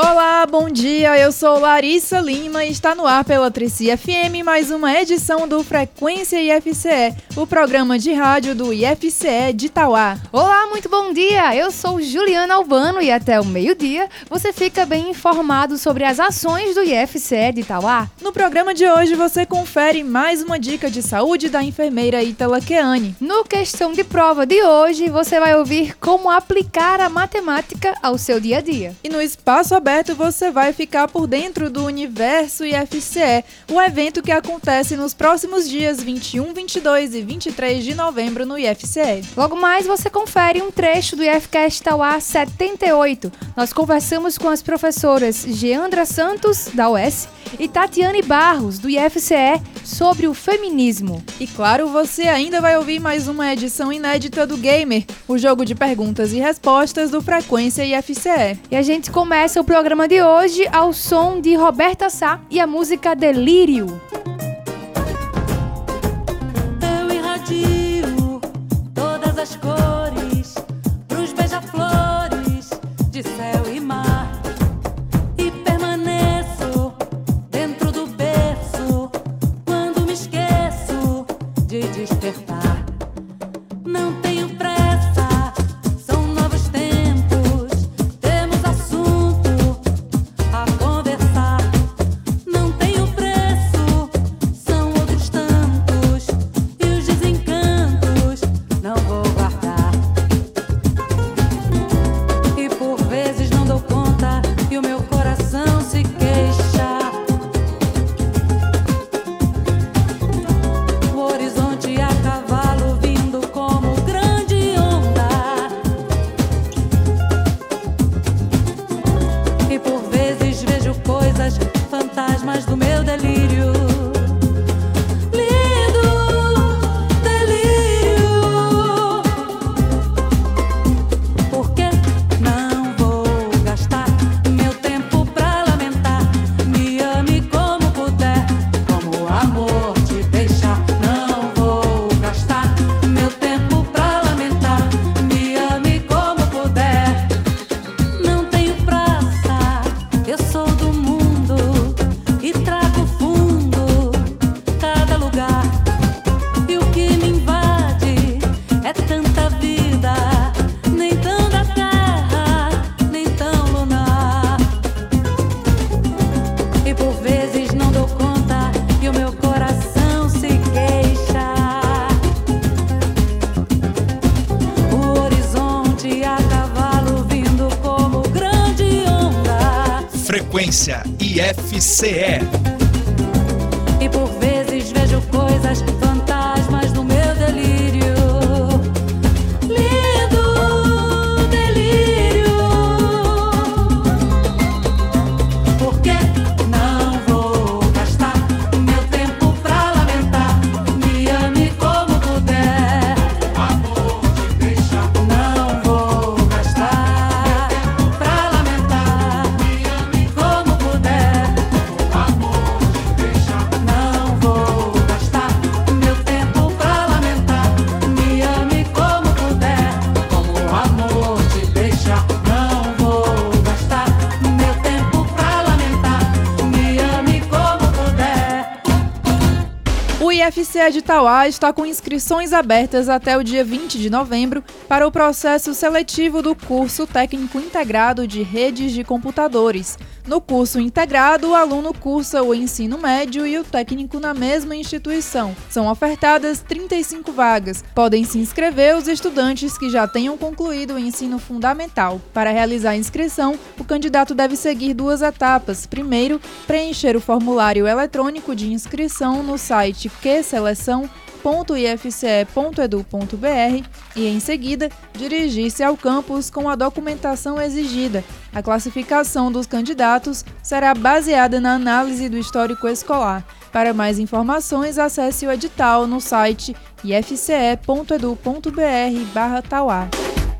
Olá, bom dia. Eu sou Larissa Lima e está no ar pela Trici FM mais uma edição do Frequência IFCE, o programa de rádio do IFCE de Itauá. Olá, muito bom dia. Eu sou Juliana Albano e até o meio-dia você fica bem informado sobre as ações do IFCE de Itauá. No programa de hoje você confere mais uma dica de saúde da enfermeira Itala Keane. No questão de prova de hoje você vai ouvir como aplicar a matemática ao seu dia a dia. E no espaço aberto aberto você vai ficar por dentro do Universo IFCE, o evento que acontece nos próximos dias 21, 22 e 23 de novembro no IFCE. Logo mais você confere um trecho do IFCast Tauá 78. Nós conversamos com as professoras Geandra Santos, da UES, e Tatiane Barros, do IFCE, sobre o feminismo. E claro, você ainda vai ouvir mais uma edição inédita do Gamer, o jogo de perguntas e respostas do Frequência IFCE. E a gente começa o programa de hoje ao som de Roberta Sá e a música Delírio. IFCE. O IFCE de Tauá está com inscrições abertas até o dia 20 de novembro para o processo seletivo do curso técnico integrado de redes de computadores. No curso integrado, o aluno cursa o ensino médio e o técnico na mesma instituição. São ofertadas 35 vagas. Podem se inscrever os estudantes que já tenham concluído o ensino fundamental. Para realizar a inscrição, o candidato deve seguir duas etapas. Primeiro, preencher o formulário eletrônico de inscrição no site qseleção.ifce.edu.br e, em seguida, dirigir-se ao campus com a documentação exigida. A classificação dos candidatos será baseada na análise do histórico escolar. Para mais informações, acesse o edital no site ifce.edu.br/tauá.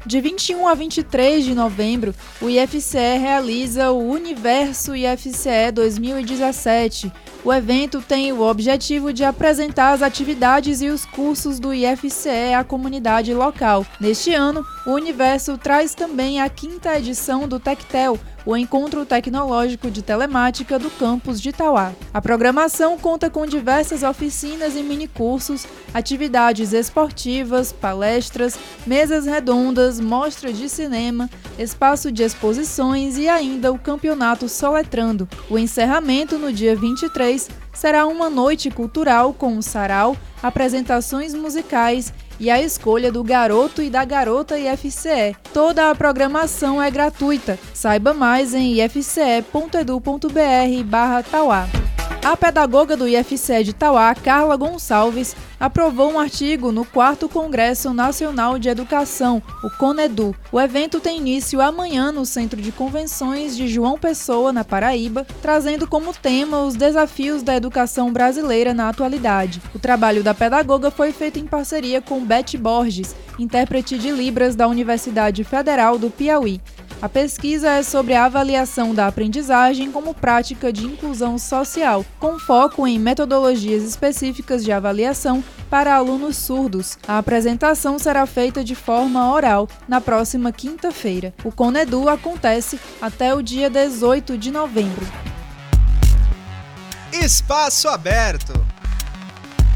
De 21 a 23 de novembro, o IFCE realiza o Universo IFCE 2017, O evento tem o objetivo de apresentar as atividades e os cursos do IFCE à comunidade local. Neste ano, o Universo traz também a quinta edição do Tectel, o Encontro Tecnológico de Telemática do campus de Itauá. A programação conta com diversas oficinas e minicursos, atividades esportivas, palestras, mesas redondas, mostra de cinema, espaço de exposições e ainda o Campeonato Soletrando. O encerramento no dia 23 será uma noite cultural com o sarau, apresentações musicais e a escolha do garoto e da garota IFCE. Toda a programação é gratuita. Saiba mais em ifce.edu.br/tauá. A pedagoga do IFCE de Tauá, Carla Gonçalves, aprovou um artigo no 4 Congresso Nacional de Educação, o CONEDU. O evento tem início amanhã no Centro de Convenções de João Pessoa, na Paraíba, trazendo como tema os desafios da educação brasileira na atualidade. O trabalho da pedagoga foi feito em parceria com Beth Borges, intérprete de Libras da Universidade Federal do Piauí. A pesquisa é sobre a avaliação da aprendizagem como prática de inclusão social, com foco em metodologias específicas de avaliação para alunos surdos. A apresentação será feita de forma oral na próxima quinta-feira. O Conedu acontece até o dia 18 de novembro. Espaço aberto.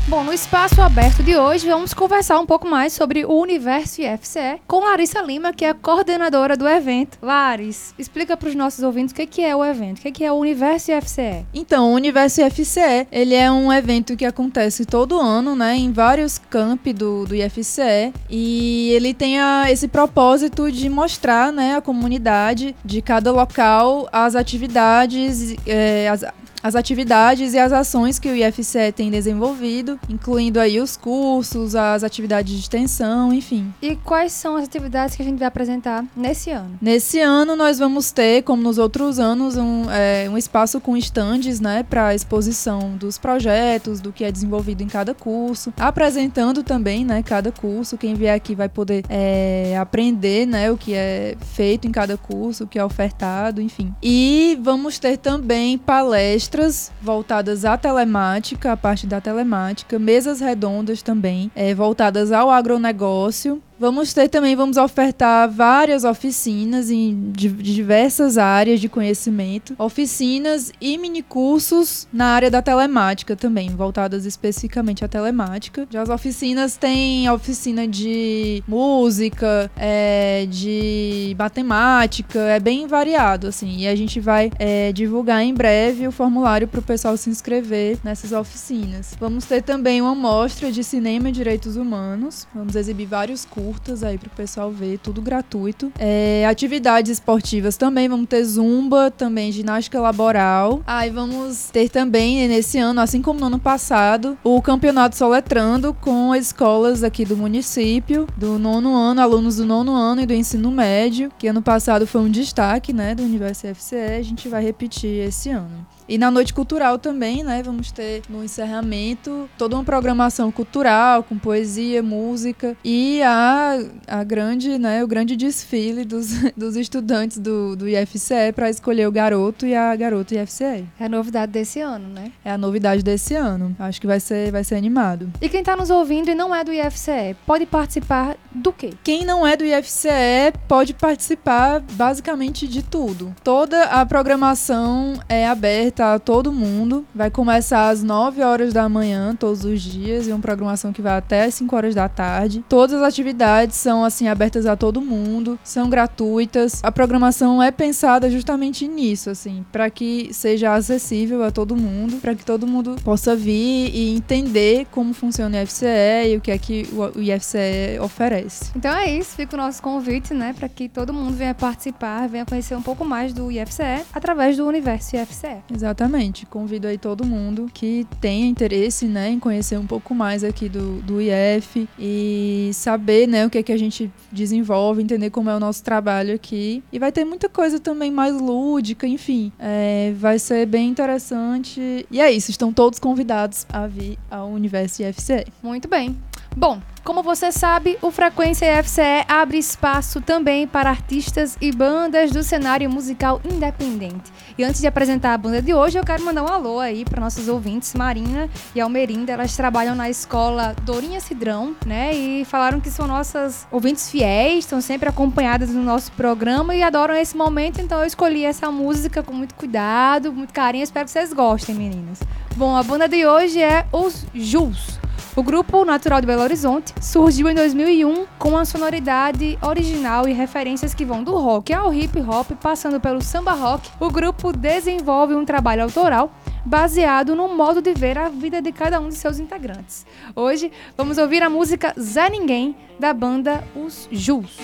Bom, no espaço aberto de hoje, vamos conversar um pouco mais sobre o Universo IFCE com Larissa Lima, que é a coordenadora do evento. Laris, explica para os nossos ouvintes o que é o evento, o que é o Universo IFCE. Então, o Universo IFCE, ele é um evento que acontece todo ano, né, em vários campi do, do IFCE, e ele tem a, esse propósito de mostrar, né, à comunidade de cada local as atividades, eh, as, as atividades e as ações que o IFCE tem desenvolvido, incluindo aí os cursos, as atividades de extensão, enfim. E quais são as atividades que a gente vai apresentar nesse ano? Nesse ano nós vamos ter, como nos outros anos, um, é, um espaço com estandes, né, para exposição dos projetos, do que é desenvolvido em cada curso, apresentando também, né, cada curso. Quem vier aqui vai poder é, aprender, né, o que é feito em cada curso, o que é ofertado, enfim. E vamos ter também palestras voltadas à telemática, a parte da telemática, mesas redondas também, é, voltadas ao agronegócio. Vamos ter também, vamos ofertar várias oficinas em de, diversas áreas de conhecimento, oficinas e minicursos na área da telemática também, voltadas especificamente à telemática. Já as oficinas têm oficina de música, é, de matemática, é bem variado, assim, e a gente vai é, divulgar em breve o formulário para o pessoal se inscrever nessas oficinas. Vamos ter também uma mostra de cinema e direitos humanos, vamos exibir vários cursos curtas aí pro pessoal ver, tudo gratuito. É, atividades esportivas também, vamos ter zumba, também ginástica laboral. Aí ah, vamos ter também nesse ano, assim como no ano passado, o campeonato soletrando com as escolas aqui do município, do nono ano, alunos do nono ano e do ensino médio, que ano passado foi um destaque, né, do Universo FCE, a gente vai repetir esse ano. E na noite cultural também, né? Vamos ter no encerramento toda uma programação cultural com poesia, música e a, a grande, né? O grande desfile dos, dos estudantes do, do IFCE para escolher o garoto e a garota IFCE. É a novidade desse ano, né? É a novidade desse ano. Acho que vai ser, vai ser animado. E quem tá nos ouvindo e não é do IFCE, pode participar do quê? Quem não é do IFCE pode participar basicamente de tudo. Toda a programação é aberta a todo mundo. Vai começar às 9 horas da manhã, todos os dias, e uma programação que vai até às 5 horas da tarde. Todas as atividades são, assim, abertas a todo mundo, são gratuitas. A programação é pensada justamente nisso, assim, para que seja acessível a todo mundo, para que todo mundo possa vir e entender como funciona o IFCE e o que é que o IFCE oferece. Então é isso, fica o nosso convite, né, para que todo mundo venha participar, venha conhecer um pouco mais do IFCE através do universo IFCE. Exatamente. Convido aí todo mundo que tenha interesse, né, em conhecer um pouco mais aqui do, do IF e saber, né, o que é que a gente desenvolve, entender como é o nosso trabalho aqui. E vai ter muita coisa também mais lúdica, enfim. É, vai ser bem interessante. E é isso, estão todos convidados a vir ao Universo IFCE. Muito bem. Bom, como você sabe, o Frequência FCE abre espaço também para artistas e bandas do cenário musical independente. E antes de apresentar a banda de hoje, eu quero mandar um alô aí para nossos ouvintes, Marina e Almerinda. Elas trabalham na escola Dourinha Cidrão, né? E falaram que são nossas ouvintes fiéis, estão sempre acompanhadas no nosso programa e adoram esse momento, então eu escolhi essa música com muito cuidado, muito carinho. Espero que vocês gostem, meninas. Bom, a banda de hoje é os Jules. O grupo natural de Belo Horizonte surgiu em 2001 com uma sonoridade original e referências que vão do rock ao hip hop, passando pelo samba rock. O grupo desenvolve um trabalho autoral baseado no modo de ver a vida de cada um de seus integrantes. Hoje vamos ouvir a música Zé Ninguém da banda Os Jules.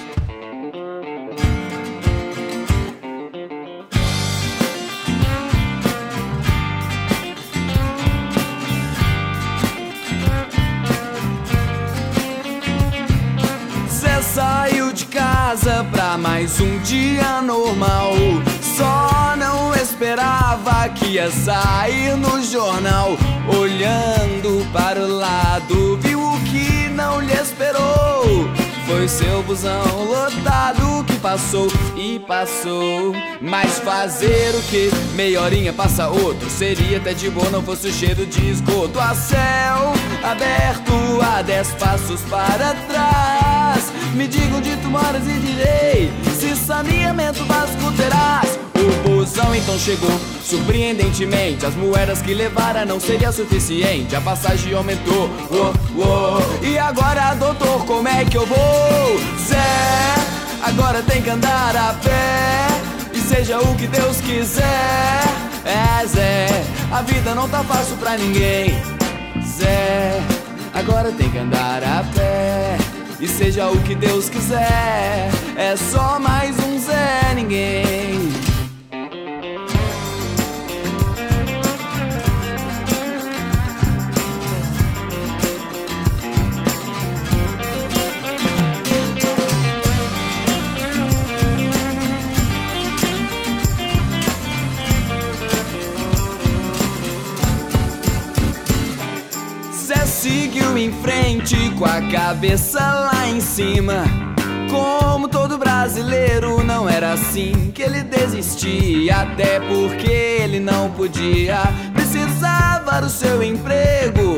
Casa pra mais um dia normal. Só não esperava que ia sair no jornal. Olhando para o lado, viu o que não lhe esperou. Foi seu busão lotado que passou e passou. Mas fazer o que? Meia horinha passa outro. Seria até de boa não fosse o cheiro de esgoto. A céu aberto a dez passos para trás. Me diga onde tu moras e direi se saneamento básico terás. O busão então chegou, surpreendentemente. As moedas que levara não seria suficiente. A passagem aumentou, uou, uou. E agora, doutor, como é que eu vou? Zé, agora tem que andar a pé. E seja o que Deus quiser. É, Zé, a vida não tá fácil pra ninguém. Zé, agora tem que andar a pé. E seja o que Deus quiser, é só mais um Zé Ninguém. Frente com a cabeça lá em cima. Como todo brasileiro, não era assim que ele desistia. Até porque ele não podia, precisava do seu emprego.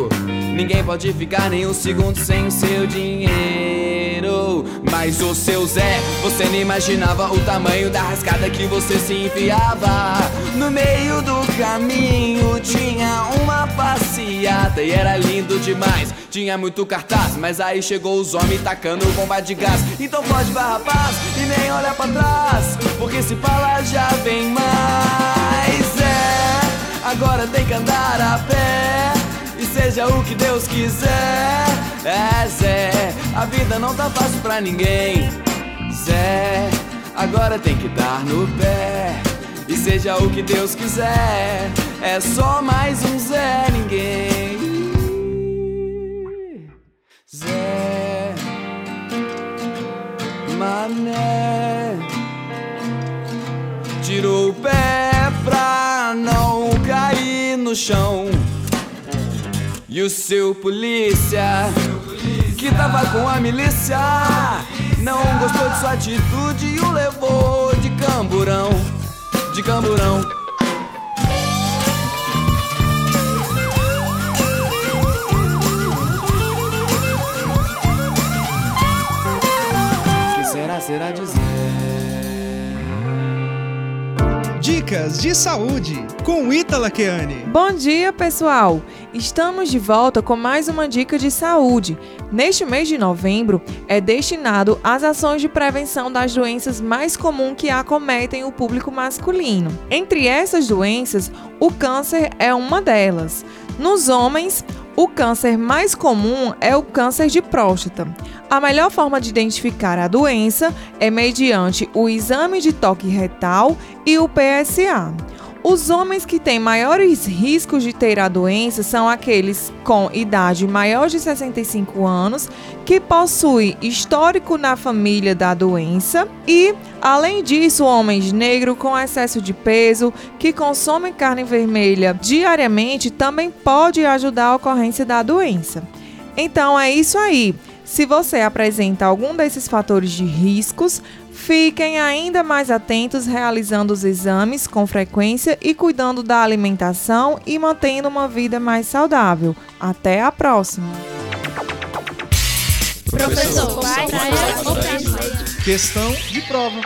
Ninguém pode ficar nem um segundo sem seu dinheiro. Mas o seu Zé, você nem imaginava o tamanho da rascada que você se enfiava. No meio do caminho tinha uma passeata e era lindo demais. Tinha muito cartaz, mas aí chegou os homens tacando bomba de gás. Então pode vai rapaz e nem olha pra trás, porque se fala já vem mais. É, agora tem que andar a pé. Seja o que Deus quiser, é Zé, a vida não tá fácil pra ninguém. Zé, agora tem que dar no pé. E seja o que Deus quiser, é só mais um Zé Ninguém. Zé, Mané, tirou o pé pra não cair no chão. E o seu polícia, que tava com a milícia, não gostou de sua atitude e o levou de camburão, de camburão. Que será, será dizer? Dicas de saúde com Ítala Keane. Bom dia, pessoal! Estamos de volta com mais uma dica de saúde. Neste mês de novembro é destinado às ações de prevenção das doenças mais comuns que acometem o público masculino. Entre essas doenças, o câncer é uma delas. Nos homens, o câncer mais comum é o câncer de próstata. A melhor forma de identificar a doença é mediante o exame de toque retal e o PSA. Os homens que têm maiores riscos de ter a doença são aqueles com idade maior de 65 anos, que possuem histórico na família da doença e, além disso, homens negros com excesso de peso que consomem carne vermelha diariamente também pode ajudar a ocorrência da doença. Então é isso aí. Se você apresenta algum desses fatores de riscos, fiquem ainda mais atentos realizando os exames com frequência e cuidando da alimentação e mantendo uma vida mais saudável. Até a próxima! Professor, questão de prova.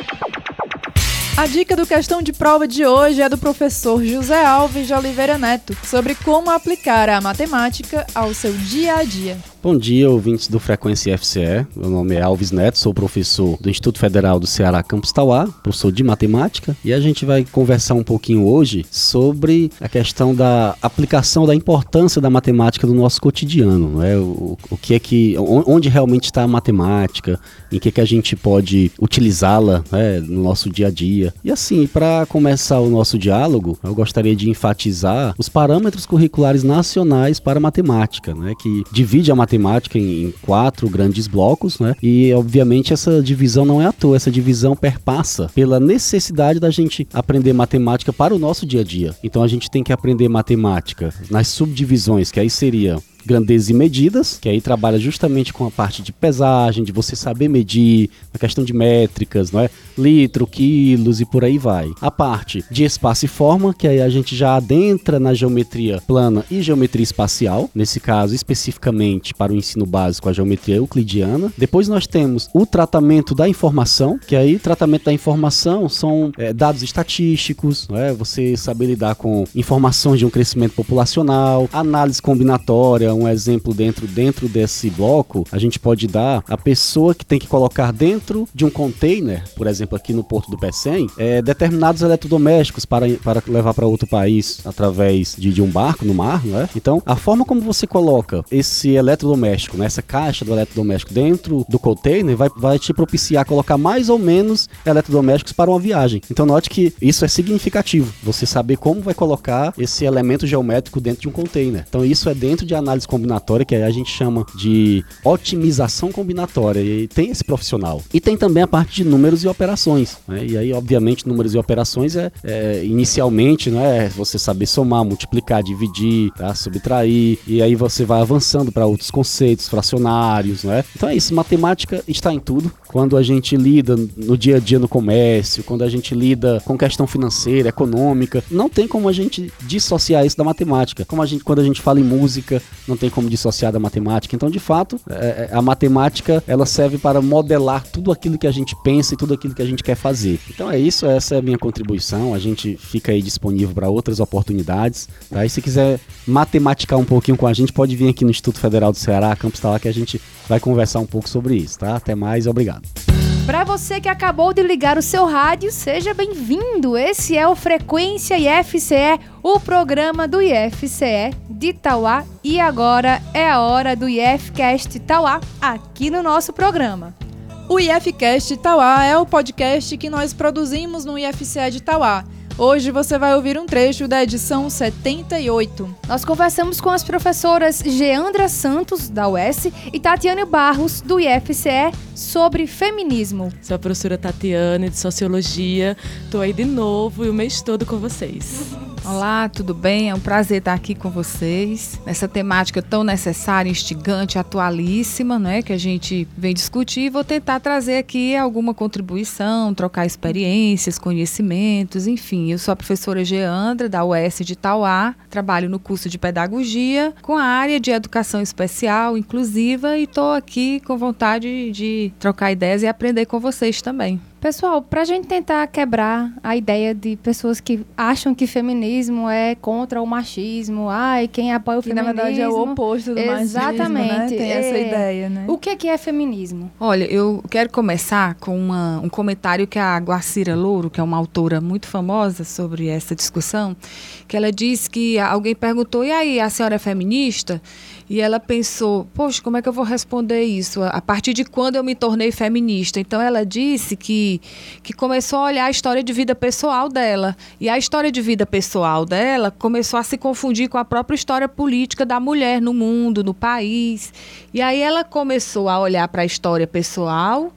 A dica do questão de prova de hoje é do professor José Alves de Oliveira Neto, sobre como aplicar a matemática ao seu dia a dia. Bom dia, ouvintes do Frequência FCE. Meu nome é Alves Neto, sou professor do Instituto Federal do Ceará Campus Tauá, professor de matemática, e a gente vai conversar um pouquinho hoje sobre a questão da aplicação da importância da matemática no nosso cotidiano, não é? O, o que é que onde realmente está a matemática, em que que a gente pode utilizá-la, né, no nosso dia a dia. E assim, para começar o nosso diálogo, eu gostaria de enfatizar os parâmetros curriculares nacionais para a matemática, né, que divide a matemática matemática em, em, quatro grandes blocos, né? E obviamente essa divisão não é à toa, essa divisão perpassa pela necessidade da gente aprender matemática para o nosso dia a dia. Então a gente tem que aprender matemática nas subdivisões, que aí seria grandezas e medidas, que aí trabalha justamente com a parte de pesagem, de você saber medir, a questão de métricas, não é? Litro, quilos e por aí vai. A parte de espaço e forma, que aí a gente já adentra na geometria plana e geometria espacial, nesse caso especificamente para o ensino básico a geometria euclidiana. Depois nós temos o tratamento da informação, que aí tratamento da informação são é, dados estatísticos, não é? Você saber lidar com informações de um crescimento populacional, análise combinatória, um exemplo dentro, dentro desse bloco, a gente pode dar a pessoa que tem que colocar dentro de um container, por exemplo, aqui no Porto do Pecém, é, determinados eletrodomésticos para, para levar para outro país através de, de um barco no mar, não é? Então, a forma como você coloca esse eletrodoméstico, né, essa caixa do eletrodoméstico dentro do container vai, vai te propiciar colocar mais ou menos eletrodomésticos para uma viagem. Então, note que isso é significativo, você saber como vai colocar esse elemento geométrico dentro de um container. Então, isso é dentro de análise análise combinatória, que a gente chama de otimização combinatória, e tem esse profissional. E tem também a parte de números e operações. Né? E aí, obviamente, números e operações é, é inicialmente, né, você saber somar, multiplicar, dividir, tá? subtrair, e aí você vai avançando para outros conceitos, fracionários, né? Então é isso, matemática está em tudo. Quando a gente lida no dia a dia no comércio, quando a gente lida com questão financeira, econômica, não tem como a gente dissociar isso da matemática. Como a gente, quando a gente fala em música, não tem como dissociar da matemática. Então, de fato, é, é, a matemática ela serve para modelar tudo aquilo que a gente pensa e tudo aquilo que a gente quer fazer. Então é isso, essa é a minha contribuição. A gente fica aí disponível para outras oportunidades. Tá? E se quiser matematicar um pouquinho com a gente, pode vir aqui no Instituto Federal do Ceará, Campus lá, que a gente vai conversar um pouco sobre isso. Tá? Até mais e obrigado. Para você que acabou de ligar o seu rádio, seja bem-vindo. Esse é o Frequência IFCE, o programa do IFCE de Itauá. E agora é a hora do IFCast Itauá, aqui no nosso programa. O IFCast Itauá é o podcast que nós produzimos no IFCE de Itauá. Hoje você vai ouvir um trecho da edição 78. Nós conversamos com as professoras Geandra Santos, da UES, e Tatiane Barros, do IFCE, sobre feminismo. Sou a professora Tatiane, de Sociologia. Estou aí de novo e o mês todo com vocês. Olá, tudo bem? É um prazer estar aqui com vocês nessa temática tão necessária, instigante, atualíssima, né, que a gente vem discutir e vou tentar trazer aqui alguma contribuição, trocar experiências, conhecimentos, enfim. Eu sou a professora Geandra da UES de Tauá, trabalho no curso de pedagogia com a área de educação especial, inclusiva e estou aqui com vontade de trocar ideias e aprender com vocês também. Pessoal, para a gente tentar quebrar a ideia de pessoas que acham que feminismo é contra o machismo, ai, quem apoia o que feminismo... na verdade é o oposto do Exatamente. machismo, né? Tem é... essa ideia, né? O que é, que é feminismo? Olha, eu quero começar com uma, um comentário que a Guacira Louro, que é uma autora muito famosa sobre essa discussão, que ela disse que alguém perguntou, e aí, a senhora é feminista? E ela pensou, poxa, como é que eu vou responder isso? A partir de quando eu me tornei feminista? Então ela disse que, que começou a olhar a história de vida pessoal dela. E a história de vida pessoal dela começou a se confundir com a própria história política da mulher no mundo, no país. E aí ela começou a olhar para a história pessoal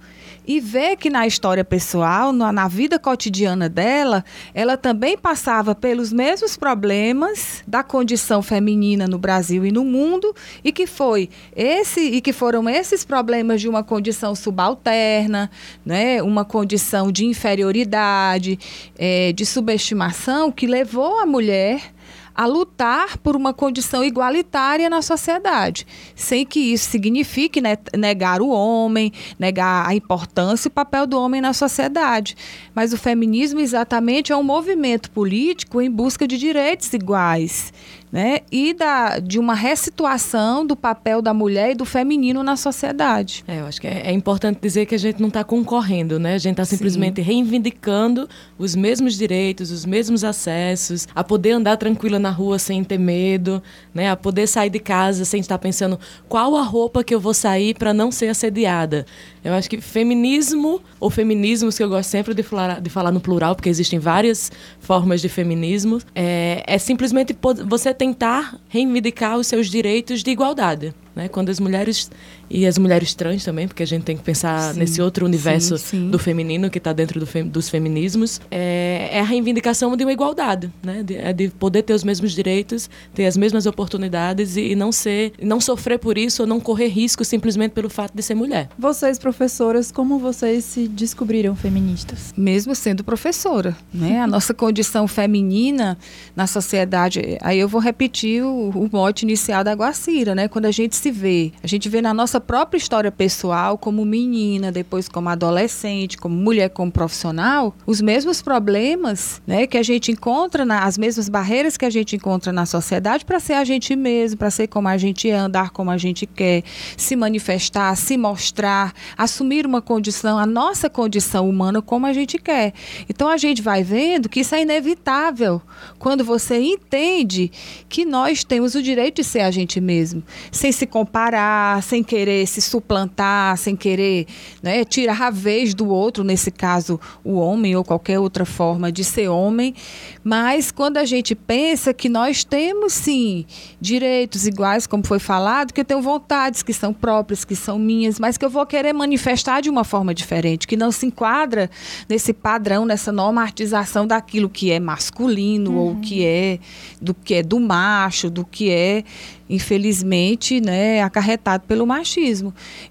e ver que na história pessoal, na, na vida cotidiana dela, ela também passava pelos mesmos problemas da condição feminina no Brasil e no mundo e que foi esse e que foram esses problemas de uma condição subalterna, né, uma condição de inferioridade, eh, de subestimação que levou a mulher a lutar por uma condição igualitária na sociedade, sem que isso signifique né, negar o homem, negar a importância e o papel do homem na sociedade. Mas o feminismo exatamente é um movimento político em busca de direitos iguais. Né? E da, de uma ressituação do papel da mulher e do feminino na sociedade. É, eu acho que é, é importante dizer que a gente não está concorrendo, né? A gente está simplesmente reivindicando os mesmos direitos, os mesmos acessos, a poder andar tranquila na rua sem ter medo, né? A poder sair de casa sem estar pensando qual a roupa que eu vou sair para não ser assediada. Eu acho que feminismo, ou feminismos, que eu gosto sempre de falar, de falar no plural, porque existem várias formas de feminismo, é, é simplesmente você tentar reivindicar os seus direitos de igualdade. Né? Quando as mulheres e as mulheres trans também, porque a gente tem que pensar Sim, nesse outro universo sim, sim. do feminino que está dentro do fe- dos feminismos, é, é a reivindicação de uma igualdade, né? De, é de poder ter os mesmos direitos, ter as mesmas oportunidades e, e não ser, não sofrer por isso ou não correr risco simplesmente pelo fato de ser mulher. Vocês, professoras, como vocês se descobriram feministas? mesmo sendo professora, né? A nossa condição feminina na sociedade, aí eu vou repetir o, o mote inicial da Guacira, né? Quando a gente se vê, a gente vê na nossa própria história pessoal como menina, depois como adolescente, como mulher, como profissional, os mesmos problemas, né, que a gente encontra, na, as mesmas barreiras que a gente encontra na sociedade para ser a gente mesmo, para ser como a gente é, andar como a gente quer, se manifestar, se mostrar, assumir uma condição, a nossa condição humana como a gente quer. Então a gente vai vendo que isso é inevitável quando você entende que nós temos o direito de ser a gente mesmo, sem se comparar, sem querer se suplantar, sem querer né, tirar a vez do outro, nesse caso o homem ou qualquer outra forma de ser homem. Mas quando a gente pensa que nós temos sim direitos iguais, como foi falado, que eu tenho vontades que são próprias, que são minhas, mas que eu vou querer manifestar de uma forma diferente, que não se enquadra nesse padrão, nessa normatização daquilo que é masculino ou que é do que é do macho, do que é infelizmente, né, acarretado pelo machismo.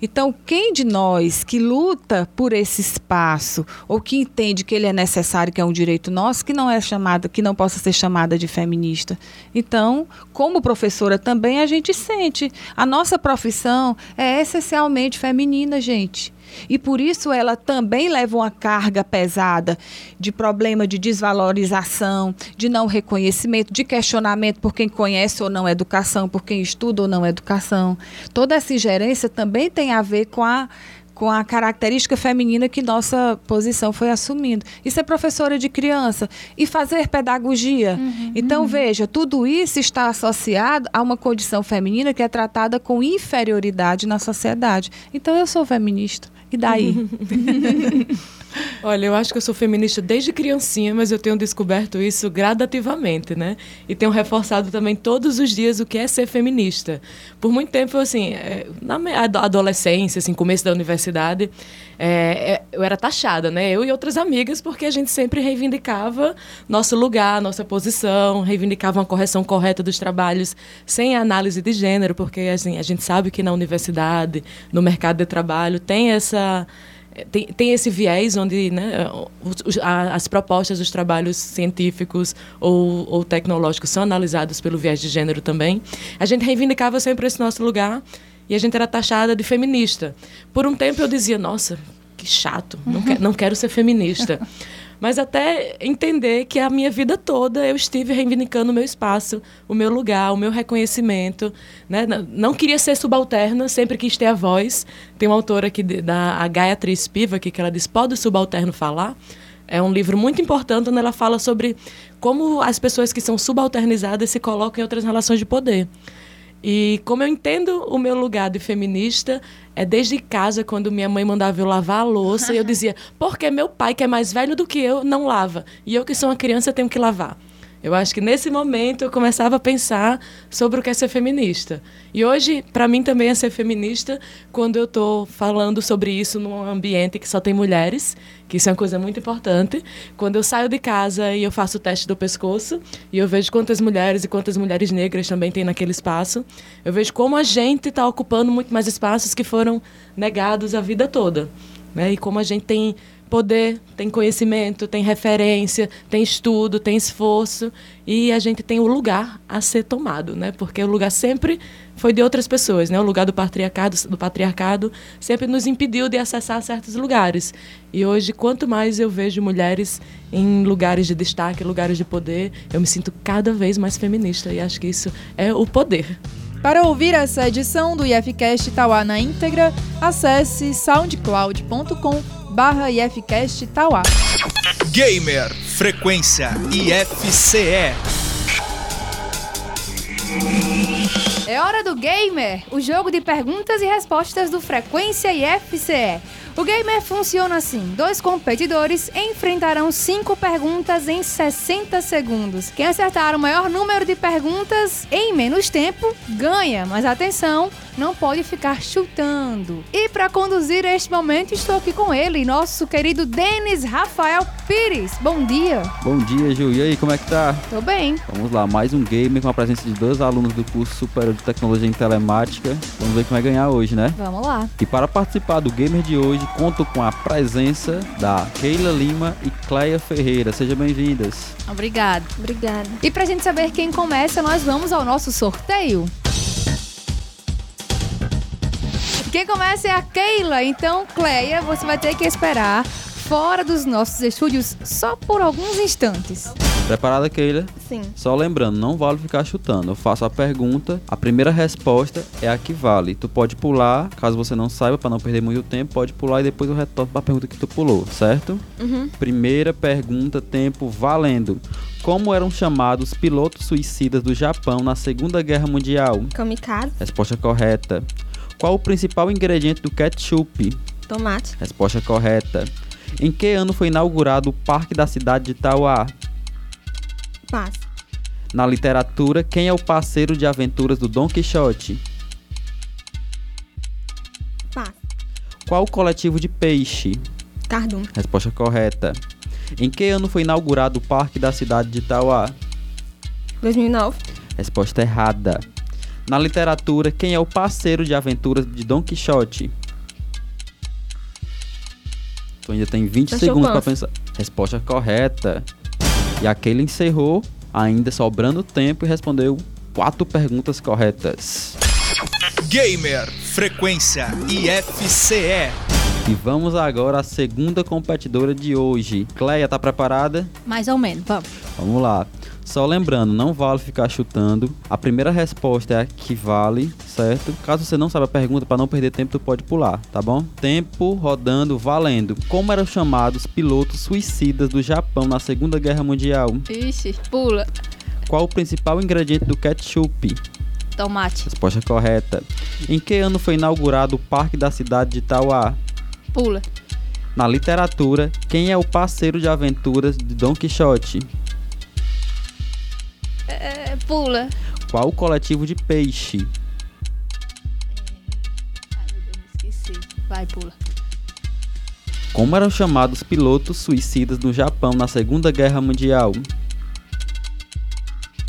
Então, quem de nós que luta por esse espaço ou que entende que ele é necessário, que é um direito nosso, que não é chamada, que não possa ser chamada de feminista? Então, como professora também a gente sente, a nossa profissão é essencialmente feminina, gente. E por isso ela também leva uma carga pesada de problema de desvalorização, de não reconhecimento, de questionamento por quem conhece ou não educação, por quem estuda ou não educação. Toda essa ingerência também tem a ver com a com a característica feminina que nossa posição foi assumindo. E ser professora de criança e fazer pedagogia. Então, veja, tudo isso está associado a uma condição feminina que é tratada com inferioridade na sociedade. Então, eu sou feminista. E daí? Olha, eu acho que eu sou feminista desde criancinha, mas eu tenho descoberto isso gradativamente, né? E tenho reforçado também todos os dias o que é ser feminista. Por muito tempo, assim, é, na adolescência, assim, começo da universidade, é, é, eu era taxada, né? Eu e outras amigas, porque a gente sempre reivindicava nosso lugar, nossa posição, reivindicava uma correção correta dos trabalhos, sem análise de gênero, porque assim, a gente sabe que na universidade, no mercado de trabalho, tem essa tem, tem esse viés onde né, os- as propostas dos trabalhos científicos ou, ou tecnológicos são analisados pelo viés de gênero também. A gente reivindicava sempre esse nosso lugar e a gente era taxada de feminista. Por um tempo eu dizia, nossa, que chato, não, que- não quero ser feminista. Mas até entender que a minha vida toda eu estive reivindicando o meu espaço, o meu lugar, o meu reconhecimento. Né? Não- queria ser subalterna, sempre quis ter a voz. Tem uma autora aqui da a Gayatri Spivak que ela diz, pode o subalterno falar? É um livro muito importante onde ela fala sobre como as pessoas que são subalternizadas se colocam em outras relações de poder. E como eu entendo o meu lugar de feminista, é desde casa, quando minha mãe mandava eu lavar a louça, eu dizia, porque meu pai, que é mais velho do que eu, não lava. E eu, que sou uma criança, tenho que lavar. Eu acho que nesse momento eu começava a pensar sobre o que é ser feminista. E hoje, para mim também é ser feminista quando eu estou falando sobre isso num ambiente que só tem mulheres, que isso é uma coisa muito importante. Quando eu saio de casa e eu faço o teste do pescoço e eu vejo quantas mulheres e quantas mulheres negras também tem naquele espaço, eu vejo como a gente está ocupando muito mais espaços que foram negados a vida toda. Né? E como a gente tem poder, tem conhecimento, tem referência, tem estudo, tem esforço e a gente tem o lugar a ser tomado, né? Porque o lugar sempre foi de outras pessoas, né? O lugar do patriarcado, do patriarcado sempre nos impediu de acessar certos lugares. E hoje, quanto mais eu vejo mulheres em lugares de destaque, lugares de poder, eu me sinto cada vez mais feminista e acho que isso é o poder. Para ouvir essa edição do IFCast Tauá na íntegra, acesse soundcloud.com barra IFCast Tauá. Gamer Frequência IFCE. É hora do Gamer, o jogo de perguntas e respostas do Frequência e FCE. O Gamer funciona assim: dois competidores enfrentarão cinco perguntas em 60 segundos. Quem acertar o maior número de perguntas em menos tempo ganha, mas atenção, não pode ficar chutando. E para conduzir este momento, estou aqui com ele, nosso querido Denis Rafael Pires. Bom dia. Bom dia, Ju. E aí, como é que tá? Tô bem. Vamos lá, mais um game com a presença de dois alunos do curso Superior de Tecnologia em Telemática. Vamos ver quem vai ganhar hoje, né? Vamos lá. E para participar do Gamer de hoje, conto com a presença da Keila Lima e Cleia Ferreira. Sejam bem-vindas. Obrigado. Obrigada. E pra gente saber quem começa, nós vamos ao nosso sorteio. Quem começa é a Keila, então, Cleia, você vai ter que esperar fora dos nossos estúdios só por alguns instantes. Preparada, Keila? Sim. Só lembrando, não vale ficar chutando. Eu faço a pergunta, a primeira resposta é a que vale. Tu pode pular, caso você não saiba, para não perder muito tempo, pode pular e depois eu retorno para a pergunta que tu pulou, certo? Uhum. Primeira pergunta, tempo valendo. Como eram chamados pilotos suicidas do Japão na Segunda Guerra Mundial? Kamikaze, Resposta correta. Qual o principal ingrediente do ketchup? tomate, Resposta correta. Em que ano foi inaugurado o Parque da Cidade de Tauá? Passe, Na literatura, quem é o parceiro de aventuras do Dom Quixote? passe, Qual o coletivo de peixe? cardum, Resposta correta. Em que ano foi inaugurado o Parque da Cidade de Tauá? 2009, Resposta errada. Na literatura, quem é o parceiro de aventuras de Dom Quixote? Tu ainda tem 20 Sancho segundos para pensar. Resposta correta. E aquele encerrou, ainda sobrando tempo, e respondeu quatro perguntas corretas. Gamer Frequência IFCE. E vamos agora à segunda competidora de hoje. Cleia, tá preparada? mais ou menos, vamos. Vamos lá. Só lembrando, não vale ficar chutando. A primeira resposta é a que vale, certo? Caso você não saiba a pergunta, para não perder tempo, tu pode pular, tá bom? Tempo rodando, valendo. Como eram chamados pilotos suicidas do Japão na Segunda Guerra Mundial? Ixi, pula, Qual o principal ingrediente do ketchup? tomate, Resposta correta. Em que ano foi inaugurado o Parque da Cidade de Tauá? Pula, Na literatura, quem é o parceiro de aventuras de Dom Quixote? é, pula. Qual o coletivo de peixe? Ai, meu Deus, esqueci. Vai, pula. Como eram chamados pilotos suicidas no Japão na Segunda Guerra Mundial?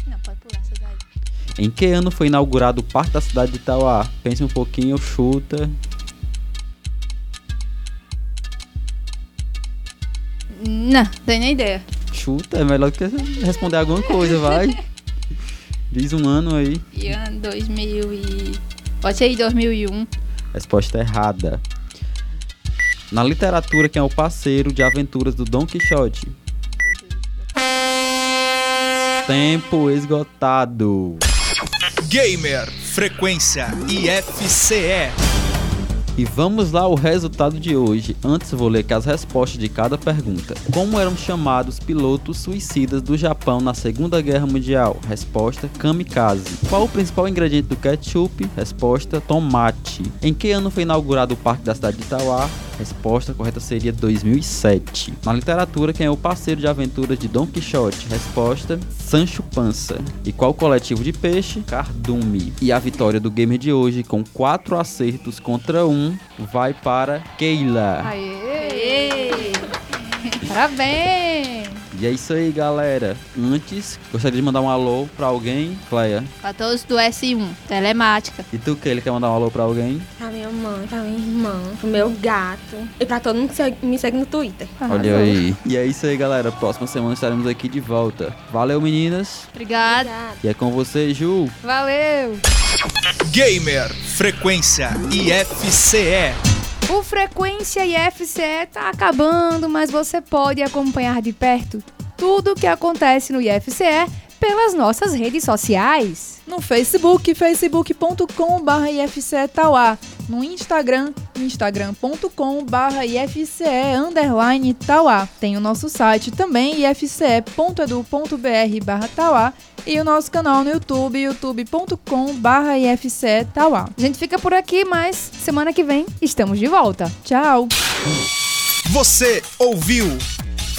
Não, pode pular essa daí. Em que ano foi inaugurado o Parque da Cidade de Tauá? Pense um pouquinho, chuta. Não, tenho nem ideia. Chuta, é melhor que responder alguma coisa, vai. Diz um ano aí. E ano 2000 e... Pode ser aí 2001. Resposta errada. Na literatura, quem é o parceiro de aventuras do Dom Quixote? Tempo esgotado. Gamer Frequência IFCE. E vamos lá ao resultado de hoje. Antes vou ler aqui as respostas de cada pergunta. Como eram chamados pilotos suicidas do Japão na Segunda Guerra Mundial? Resposta: kamikaze. Qual o principal ingrediente do ketchup? Resposta: tomate. Em que ano foi inaugurado o Parque da Cidade de Tauá? Resposta correta seria 2007. Na literatura, quem é o parceiro de aventuras de Dom Quixote? Resposta: Sancho Panza. E qual coletivo de peixe? Cardume. E a vitória do gamer de hoje, com quatro acertos contra um, vai para Keila. Aê! Parabéns! E é isso aí, galera. Antes, gostaria de mandar um alô pra alguém, Cleia. Pra todos do S1, telemática. E tu, Keila, quer mandar um alô pra alguém? Minha mãe, pra minha irmã, pro meu gato. E pra todo mundo que segue- me segue no Twitter. Olha aí. E é isso aí, galera. Próxima semana estaremos aqui de volta. Valeu, meninas. Obrigada. E é com você, Ju. Valeu! Gamer, frequência IFCE. O Frequência IFCE tá acabando, mas você pode acompanhar de perto tudo o que acontece no IFCE pelas nossas redes sociais. No Facebook, facebook.com.br IFCE No Instagram, instagram.com.br IFCE underline Tauá. Tem o nosso site também, ifce.edu.br barra Tauá. E o nosso canal no YouTube, youtube.com.br IFCE Tauá. A gente fica por aqui, mas semana que vem estamos de volta. Tchau! Você ouviu